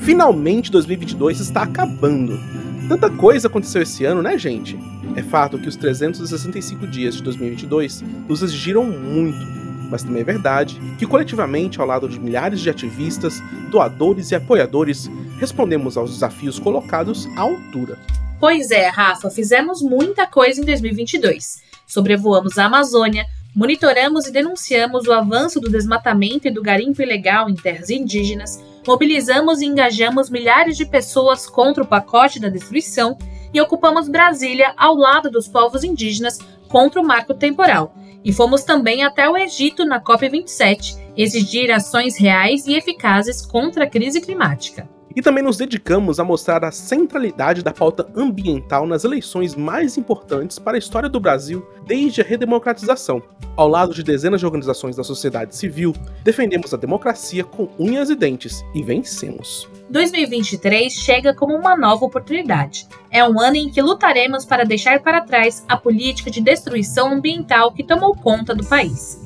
Finalmente 2022 está acabando. Tanta coisa aconteceu esse ano, né, gente? É fato que os 365 dias de 2022 nos exigiram muito, mas também é verdade que coletivamente, ao lado de milhares de ativistas, doadores e apoiadores, respondemos aos desafios colocados à altura. Pois é, Rafa, fizemos muita coisa em 2022. Sobrevoamos a Amazônia, monitoramos e denunciamos o avanço do desmatamento e do garimpo ilegal em terras indígenas, mobilizamos e engajamos milhares de pessoas contra o pacote da destruição e ocupamos Brasília ao lado dos povos indígenas contra o marco temporal. E fomos também até o Egito na COP27 exigir ações reais e eficazes contra a crise climática. E também nos dedicamos a mostrar a centralidade da pauta ambiental nas eleições mais importantes para a história do Brasil desde a redemocratização. Ao lado de dezenas de organizações da sociedade civil, defendemos a democracia com unhas e dentes e vencemos. 2023 chega como uma nova oportunidade. É um ano em que lutaremos para deixar para trás a política de destruição ambiental que tomou conta do país.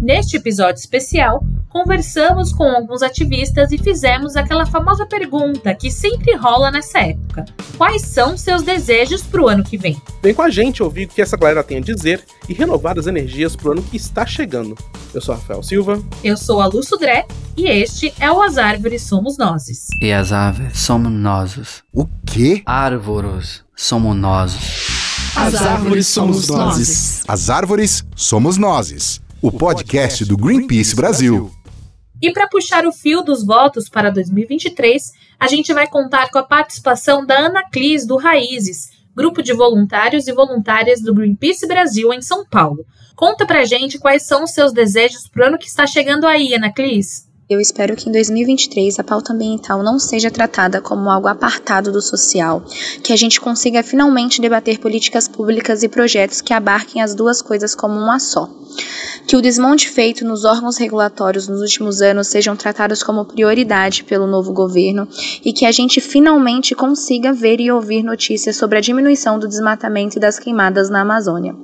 Neste episódio especial, conversamos com alguns ativistas e fizemos aquela famosa pergunta que sempre rola nessa época: quais são seus desejos para o ano que vem? Vem com a gente ouvir o que essa galera tem a dizer e renovar as energias para o ano que está chegando. Eu sou Rafael Silva. Eu sou a Lu Sudré e este é o As Árvores Somos Nozes. E as árvores somos nós. O quê? Árvores somos nós. As árvores somos nós. As árvores somos nós. O podcast do Greenpeace Brasil. E para puxar o fio dos votos para 2023, a gente vai contar com a participação da Ana Clis do Raízes, grupo de voluntários e voluntárias do Greenpeace Brasil em São Paulo. Conta pra gente quais são os seus desejos pro ano que está chegando aí, Ana Clis. Eu espero que em 2023 a pauta ambiental não seja tratada como algo apartado do social, que a gente consiga finalmente debater políticas públicas e projetos que abarquem as duas coisas como uma só. Que o desmonte feito nos órgãos regulatórios nos últimos anos sejam tratados como prioridade pelo novo governo e que a gente finalmente consiga ver e ouvir notícias sobre a diminuição do desmatamento e das queimadas na Amazônia.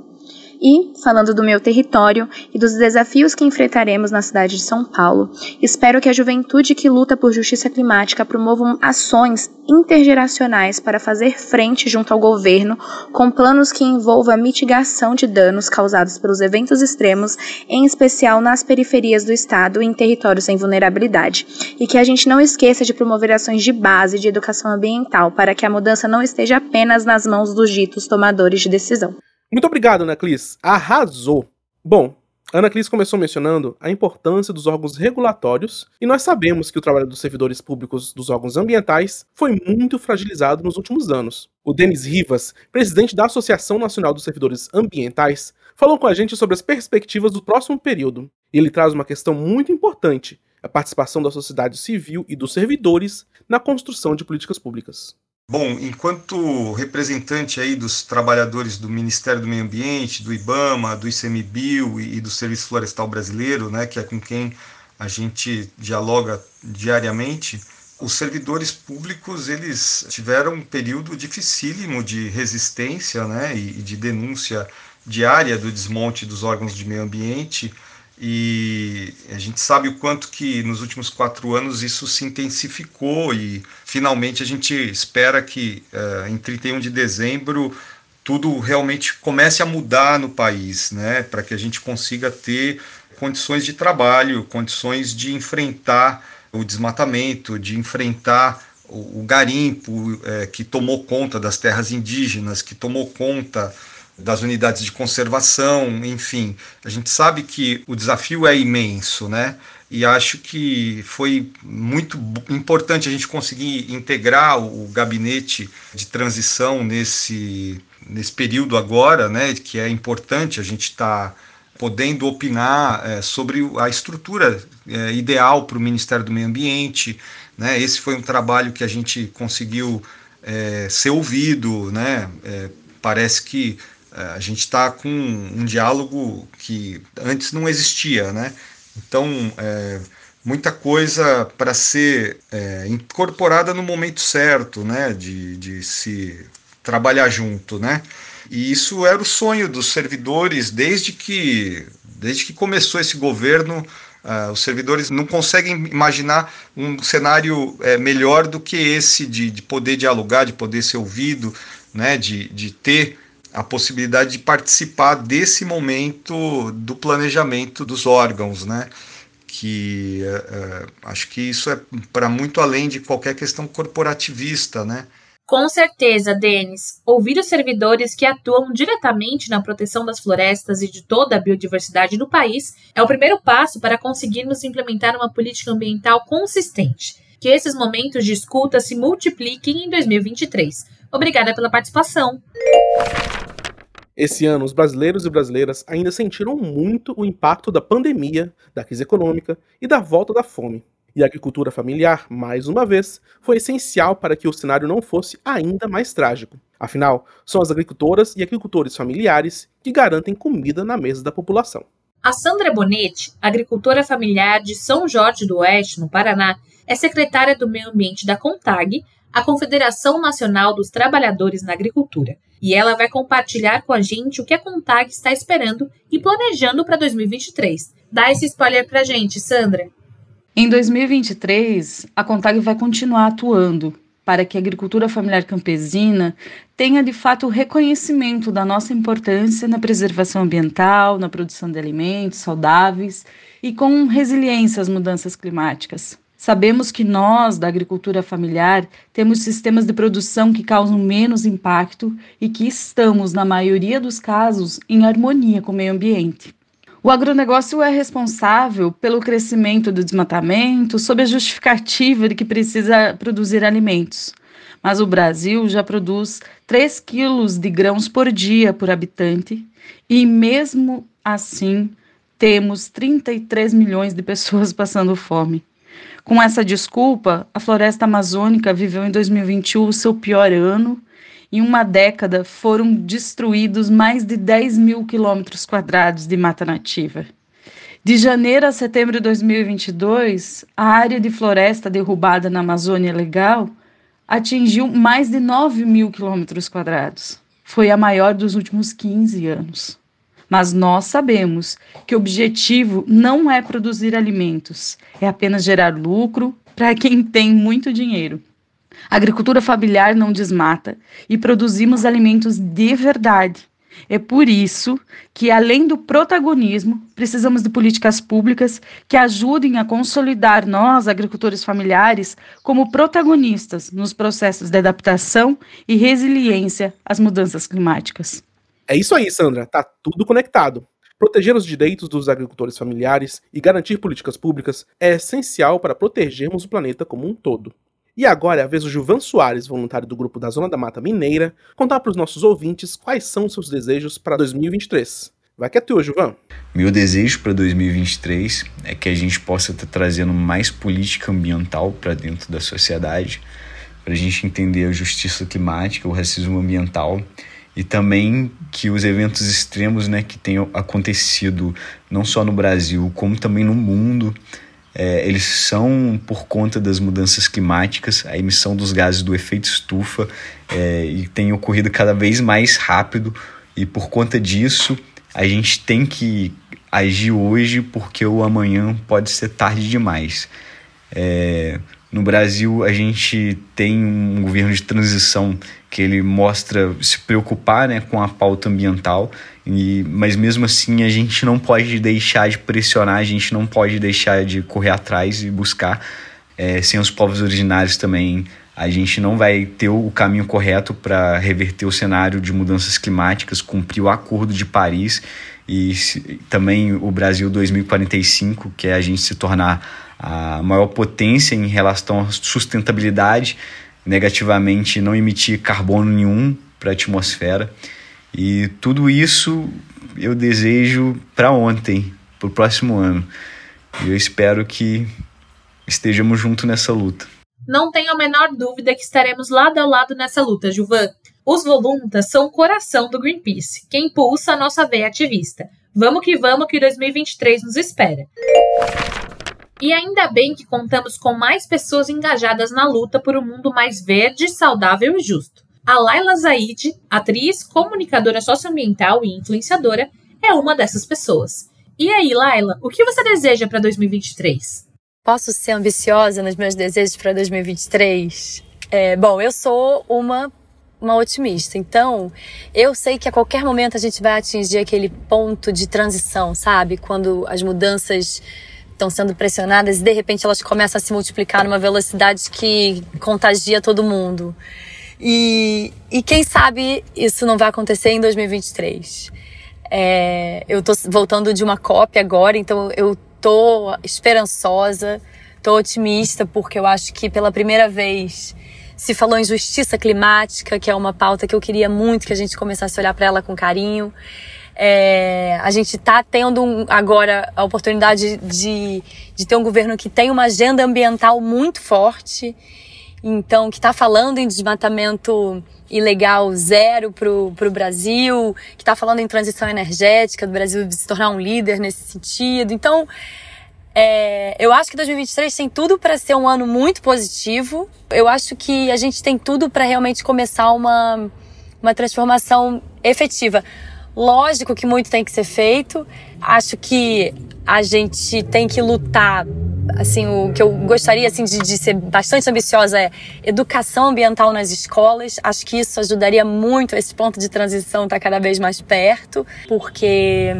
E, falando do meu território e dos desafios que enfrentaremos na cidade de São Paulo, espero que a juventude que luta por justiça climática promovam ações intergeracionais para fazer frente junto ao governo com planos que envolvam a mitigação de danos causados pelos eventos extremos, em especial nas periferias do estado e em territórios sem vulnerabilidade. E que a gente não esqueça de promover ações de base de educação ambiental para que a mudança não esteja apenas nas mãos dos ditos tomadores de decisão. Muito obrigado, Ana Clis. Arrasou. Bom, Ana Clis começou mencionando a importância dos órgãos regulatórios, e nós sabemos que o trabalho dos servidores públicos dos órgãos ambientais foi muito fragilizado nos últimos anos. O Denis Rivas, presidente da Associação Nacional dos Servidores Ambientais, falou com a gente sobre as perspectivas do próximo período. Ele traz uma questão muito importante: a participação da sociedade civil e dos servidores na construção de políticas públicas. Bom, enquanto representante aí dos trabalhadores do Ministério do Meio Ambiente, do IBAMA, do ICMBio e do Serviço Florestal Brasileiro, né, que é com quem a gente dialoga diariamente, os servidores públicos eles tiveram um período dificílimo de resistência né, e de denúncia diária do desmonte dos órgãos de meio ambiente e a gente sabe o quanto que nos últimos quatro anos isso se intensificou e finalmente a gente espera que uh, em 31 de dezembro tudo realmente comece a mudar no país, né, para que a gente consiga ter condições de trabalho, condições de enfrentar o desmatamento, de enfrentar o, o garimpo é, que tomou conta das terras indígenas, que tomou conta das unidades de conservação, enfim. A gente sabe que o desafio é imenso, né? E acho que foi muito importante a gente conseguir integrar o gabinete de transição nesse, nesse período agora, né? Que é importante a gente estar. Tá podendo opinar é, sobre a estrutura é, ideal para o Ministério do Meio Ambiente. Né? Esse foi um trabalho que a gente conseguiu é, ser ouvido. Né? É, parece que a gente está com um diálogo que antes não existia, né? Então, é, muita coisa para ser é, incorporada no momento certo, né? De, de se trabalhar junto, né? E isso era o sonho dos servidores desde que, desde que começou esse governo Uh, os servidores não conseguem imaginar um cenário é, melhor do que esse de, de poder dialogar, de poder ser ouvido, né, de, de ter a possibilidade de participar desse momento do planejamento dos órgãos, né? Que uh, acho que isso é para muito além de qualquer questão corporativista, né? Com certeza, Denis. Ouvir os servidores que atuam diretamente na proteção das florestas e de toda a biodiversidade do país é o primeiro passo para conseguirmos implementar uma política ambiental consistente. Que esses momentos de escuta se multipliquem em 2023. Obrigada pela participação. Esse ano, os brasileiros e brasileiras ainda sentiram muito o impacto da pandemia, da crise econômica e da volta da fome. E a agricultura familiar, mais uma vez, foi essencial para que o cenário não fosse ainda mais trágico. Afinal, são as agricultoras e agricultores familiares que garantem comida na mesa da população. A Sandra Bonetti, agricultora familiar de São Jorge do Oeste, no Paraná, é secretária do Meio Ambiente da CONTAG, a Confederação Nacional dos Trabalhadores na Agricultura, e ela vai compartilhar com a gente o que a Contag está esperando e planejando para 2023. Dá esse spoiler para a gente, Sandra. Em 2023, a Contag vai continuar atuando para que a agricultura familiar campesina tenha de fato o reconhecimento da nossa importância na preservação ambiental, na produção de alimentos saudáveis e com resiliência às mudanças climáticas. Sabemos que nós, da agricultura familiar, temos sistemas de produção que causam menos impacto e que estamos, na maioria dos casos, em harmonia com o meio ambiente. O agronegócio é responsável pelo crescimento do desmatamento sob a justificativa de que precisa produzir alimentos. Mas o Brasil já produz 3 quilos de grãos por dia por habitante e, mesmo assim, temos 33 milhões de pessoas passando fome. Com essa desculpa, a floresta amazônica viveu em 2021 o seu pior ano. Em uma década, foram destruídos mais de 10 mil quilômetros quadrados de mata nativa. De janeiro a setembro de 2022, a área de floresta derrubada na Amazônia Legal atingiu mais de 9 mil quilômetros quadrados. Foi a maior dos últimos 15 anos. Mas nós sabemos que o objetivo não é produzir alimentos, é apenas gerar lucro para quem tem muito dinheiro. A agricultura familiar não desmata e produzimos alimentos de verdade. É por isso que, além do protagonismo, precisamos de políticas públicas que ajudem a consolidar nós, agricultores familiares, como protagonistas nos processos de adaptação e resiliência às mudanças climáticas. É isso aí, Sandra, tá tudo conectado. Proteger os direitos dos agricultores familiares e garantir políticas públicas é essencial para protegermos o planeta como um todo. E agora é a vez do Gilvan Soares, voluntário do grupo da Zona da Mata Mineira, contar para os nossos ouvintes quais são os seus desejos para 2023. Vai que é teu, Gilvan. Meu desejo para 2023 é que a gente possa estar trazendo mais política ambiental para dentro da sociedade, para a gente entender a justiça climática, o racismo ambiental e também que os eventos extremos né, que tenham acontecido não só no Brasil, como também no mundo, é, eles são por conta das mudanças climáticas, a emissão dos gases do efeito estufa é, e tem ocorrido cada vez mais rápido e por conta disso a gente tem que agir hoje porque o amanhã pode ser tarde demais. É, no Brasil, a gente tem um governo de transição que ele mostra se preocupar né, com a pauta ambiental, e, mas mesmo assim a gente não pode deixar de pressionar, a gente não pode deixar de correr atrás e buscar. É, sem os povos originários também, a gente não vai ter o caminho correto para reverter o cenário de mudanças climáticas, cumprir o Acordo de Paris e também o Brasil 2045, que é a gente se tornar a maior potência em relação à sustentabilidade, negativamente não emitir carbono nenhum para a atmosfera. E tudo isso eu desejo para ontem, para o próximo ano. E eu espero que estejamos juntos nessa luta. Não tenho a menor dúvida que estaremos lado a lado nessa luta, Juvan. Os voluntas são o coração do Greenpeace, quem impulsa a nossa veia ativista. Vamos que vamos que 2023 nos espera. E ainda bem que contamos com mais pessoas engajadas na luta por um mundo mais verde, saudável e justo. A Laila Zaid, atriz, comunicadora socioambiental e influenciadora, é uma dessas pessoas. E aí, Laila, o que você deseja para 2023? Posso ser ambiciosa nos meus desejos para 2023? É, bom, eu sou uma uma otimista. Então, eu sei que a qualquer momento a gente vai atingir aquele ponto de transição, sabe? Quando as mudanças estão sendo pressionadas e de repente elas começam a se multiplicar numa velocidade que contagia todo mundo. E, e quem sabe isso não vai acontecer em 2023. É, eu tô voltando de uma cópia agora, então eu tô esperançosa, tô otimista, porque eu acho que pela primeira vez se falou em justiça climática, que é uma pauta que eu queria muito que a gente começasse a olhar para ela com carinho. É, a gente está tendo um, agora a oportunidade de, de ter um governo que tem uma agenda ambiental muito forte, então que está falando em desmatamento ilegal zero para o Brasil, que está falando em transição energética, do Brasil se tornar um líder nesse sentido. Então, é, eu acho que 2023 tem tudo para ser um ano muito positivo. Eu acho que a gente tem tudo para realmente começar uma, uma transformação efetiva. Lógico que muito tem que ser feito. Acho que a gente tem que lutar. Assim, o que eu gostaria assim de, de ser bastante ambiciosa é educação ambiental nas escolas. Acho que isso ajudaria muito esse ponto de transição estar tá cada vez mais perto, porque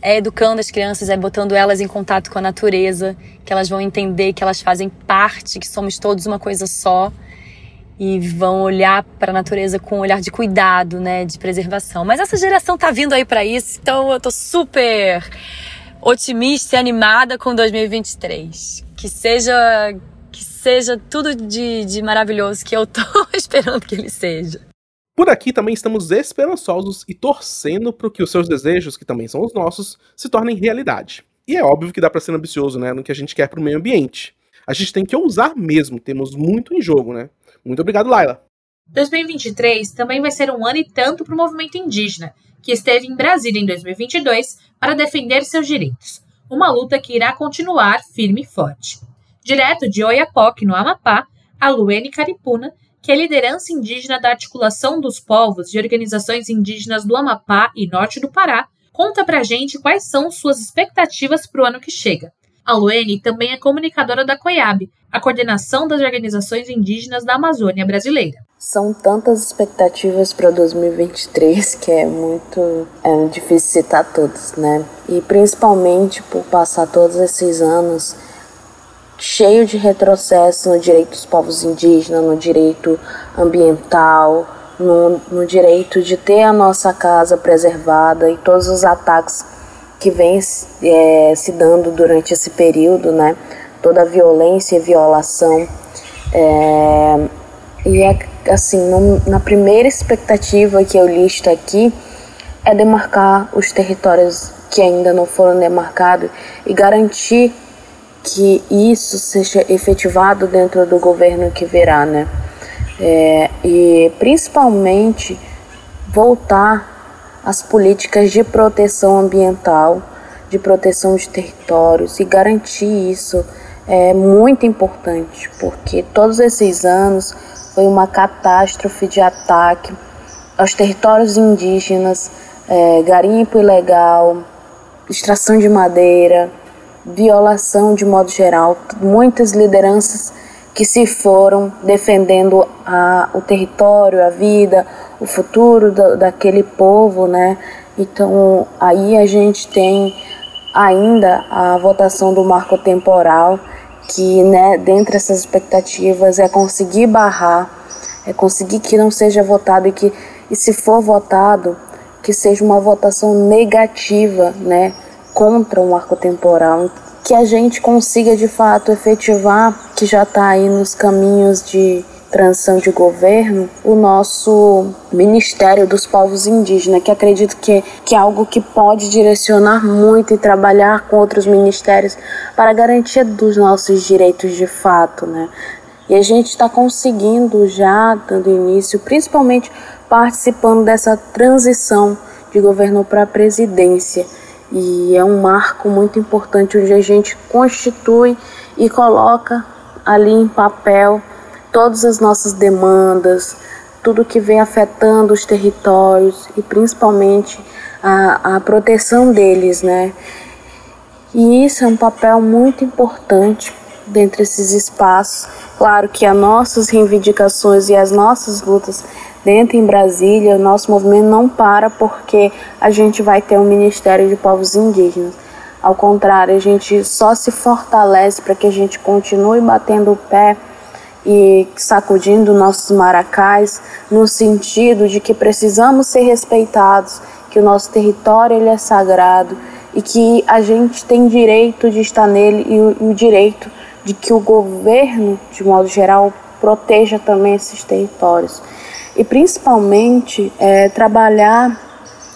é educando as crianças, é botando elas em contato com a natureza, que elas vão entender que elas fazem parte, que somos todos uma coisa só e vão olhar para a natureza com um olhar de cuidado, né, de preservação. Mas essa geração tá vindo aí para isso, então eu tô super otimista e animada com 2023. Que seja que seja tudo de, de maravilhoso que eu tô esperando que ele seja. Por aqui também estamos esperançosos e torcendo para que os seus desejos, que também são os nossos, se tornem realidade. E é óbvio que dá para ser ambicioso, né, no que a gente quer para o meio ambiente. A gente tem que ousar mesmo, temos muito em jogo, né? Muito obrigado, Laila. 2023 também vai ser um ano e tanto para o movimento indígena, que esteve em Brasília em 2022 para defender seus direitos. Uma luta que irá continuar firme e forte. Direto de Oiapoque, no Amapá, a Luene Caripuna, que é liderança indígena da Articulação dos Povos de Organizações Indígenas do Amapá e Norte do Pará, conta pra gente quais são suas expectativas para o ano que chega. A Luene também é comunicadora da COIAB, a coordenação das organizações indígenas da Amazônia brasileira. São tantas expectativas para 2023 que é muito é difícil citar todas, né? E principalmente por passar todos esses anos cheio de retrocesso no direito dos povos indígenas, no direito ambiental, no, no direito de ter a nossa casa preservada e todos os ataques que vem é, se dando durante esse período, né? Toda a violência e violação. É, e é, assim, no, na primeira expectativa que eu listo aqui é demarcar os territórios que ainda não foram demarcados e garantir que isso seja efetivado dentro do governo que virá, né? É, e principalmente voltar as políticas de proteção ambiental, de proteção de territórios e garantir isso é muito importante, porque todos esses anos foi uma catástrofe de ataque aos territórios indígenas, é, garimpo ilegal, extração de madeira, violação de modo geral, muitas lideranças que se foram defendendo a, o território, a vida, o futuro do, daquele povo, né? Então aí a gente tem ainda a votação do marco temporal, que né, dentre essas expectativas é conseguir barrar, é conseguir que não seja votado e que e se for votado que seja uma votação negativa, né, contra o marco temporal, que a gente consiga de fato efetivar, que já está aí nos caminhos de transição de governo, o nosso Ministério dos Povos Indígenas, que acredito que, que é algo que pode direcionar muito e trabalhar com outros ministérios para garantia dos nossos direitos de fato, né? E a gente está conseguindo já, dando início, principalmente participando dessa transição de governo para a presidência. E é um marco muito importante onde a gente constitui e coloca ali em papel todas as nossas demandas, tudo que vem afetando os territórios e principalmente a, a proteção deles, né? E isso é um papel muito importante dentre esses espaços. Claro que as nossas reivindicações e as nossas lutas dentro em Brasília, o nosso movimento não para porque a gente vai ter um Ministério de Povos Indígenas. Ao contrário, a gente só se fortalece para que a gente continue batendo o pé e sacudindo nossos maracás no sentido de que precisamos ser respeitados, que o nosso território ele é sagrado e que a gente tem direito de estar nele e o, e o direito de que o governo, de modo geral, proteja também esses territórios. E principalmente é, trabalhar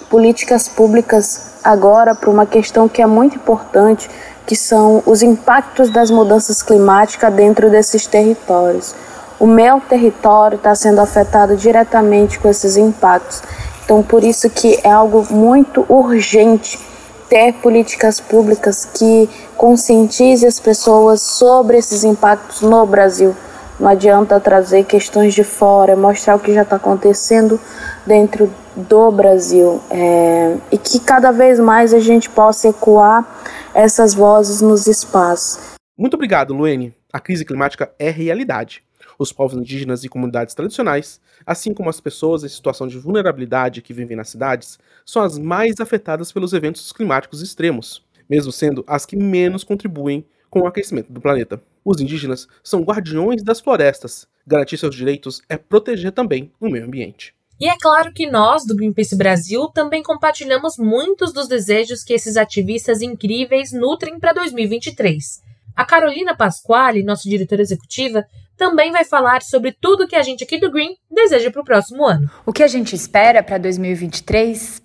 políticas públicas agora para uma questão que é muito importante, que são os impactos das mudanças climáticas dentro desses territórios. O meu território está sendo afetado diretamente com esses impactos. Então, por isso que é algo muito urgente ter políticas públicas que conscientize as pessoas sobre esses impactos no Brasil. Não adianta trazer questões de fora, mostrar o que já está acontecendo dentro do Brasil é, e que cada vez mais a gente possa ecoar essas vozes nos espaços. Muito obrigado, Luene. A crise climática é realidade. Os povos indígenas e comunidades tradicionais, assim como as pessoas em situação de vulnerabilidade que vivem nas cidades, são as mais afetadas pelos eventos climáticos extremos, mesmo sendo as que menos contribuem com o aquecimento do planeta. Os indígenas são guardiões das florestas. Garantir seus direitos é proteger também o meio ambiente. E é claro que nós, do Greenpeace Brasil, também compartilhamos muitos dos desejos que esses ativistas incríveis nutrem para 2023. A Carolina Pasquale, nossa diretora executiva, também vai falar sobre tudo que a gente aqui do Green deseja para o próximo ano. O que a gente espera para 2023?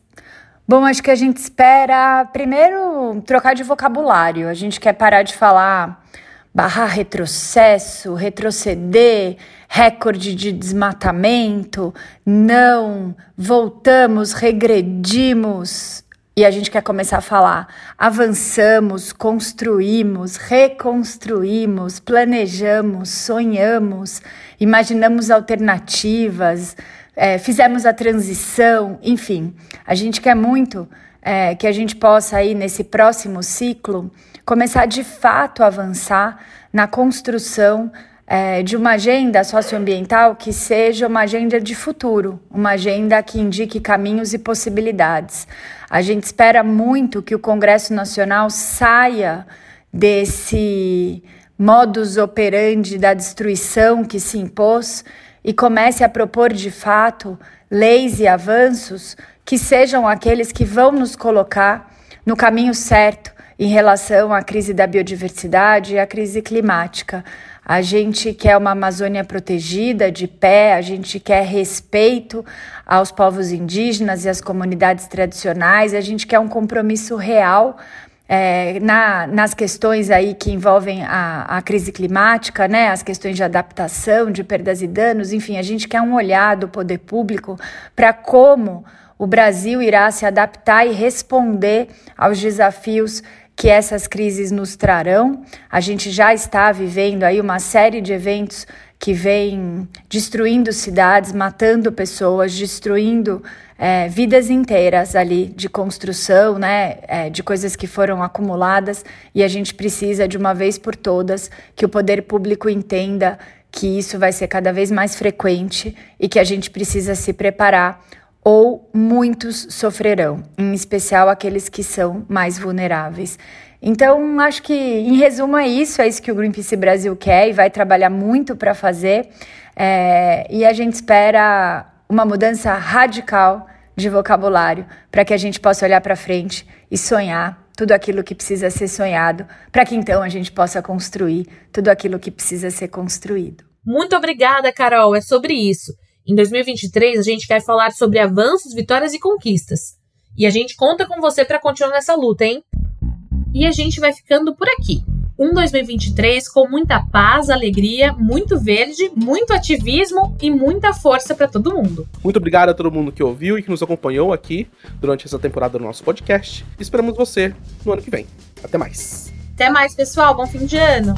Bom, acho que a gente espera primeiro trocar de vocabulário. A gente quer parar de falar barrar retrocesso, retroceder, recorde de desmatamento, não, voltamos, regredimos. E a gente quer começar a falar: avançamos, construímos, reconstruímos, planejamos, sonhamos, imaginamos alternativas, é, fizemos a transição, enfim. A gente quer muito é, que a gente possa aí nesse próximo ciclo começar de fato a avançar na construção é, de uma agenda socioambiental que seja uma agenda de futuro, uma agenda que indique caminhos e possibilidades. A gente espera muito que o Congresso Nacional saia desse modus operandi da destruição que se impôs e comece a propor de fato leis e avanços que sejam aqueles que vão nos colocar no caminho certo em relação à crise da biodiversidade e à crise climática. A gente quer uma Amazônia protegida, de pé, a gente quer respeito aos povos indígenas e às comunidades tradicionais, a gente quer um compromisso real é, na, nas questões aí que envolvem a, a crise climática, né, as questões de adaptação, de perdas e danos, enfim, a gente quer um olhar do poder público para como o Brasil irá se adaptar e responder aos desafios que essas crises nos trarão. A gente já está vivendo aí uma série de eventos que vêm destruindo cidades, matando pessoas, destruindo é, vidas inteiras ali de construção, né, é, de coisas que foram acumuladas, e a gente precisa de uma vez por todas que o poder público entenda que isso vai ser cada vez mais frequente e que a gente precisa se preparar ou muitos sofrerão, em especial aqueles que são mais vulneráveis. Então, acho que, em resumo, é isso, é isso que o Greenpeace Brasil quer e vai trabalhar muito para fazer. É, e a gente espera uma mudança radical de vocabulário para que a gente possa olhar para frente e sonhar tudo aquilo que precisa ser sonhado, para que então a gente possa construir tudo aquilo que precisa ser construído. Muito obrigada, Carol. É sobre isso. Em 2023, a gente quer falar sobre avanços, vitórias e conquistas. E a gente conta com você para continuar nessa luta, hein? E a gente vai ficando por aqui. Um 2023 com muita paz, alegria, muito verde, muito ativismo e muita força para todo mundo. Muito obrigado a todo mundo que ouviu e que nos acompanhou aqui durante essa temporada do nosso podcast. Esperamos você no ano que vem. Até mais. Até mais, pessoal. Bom fim de ano.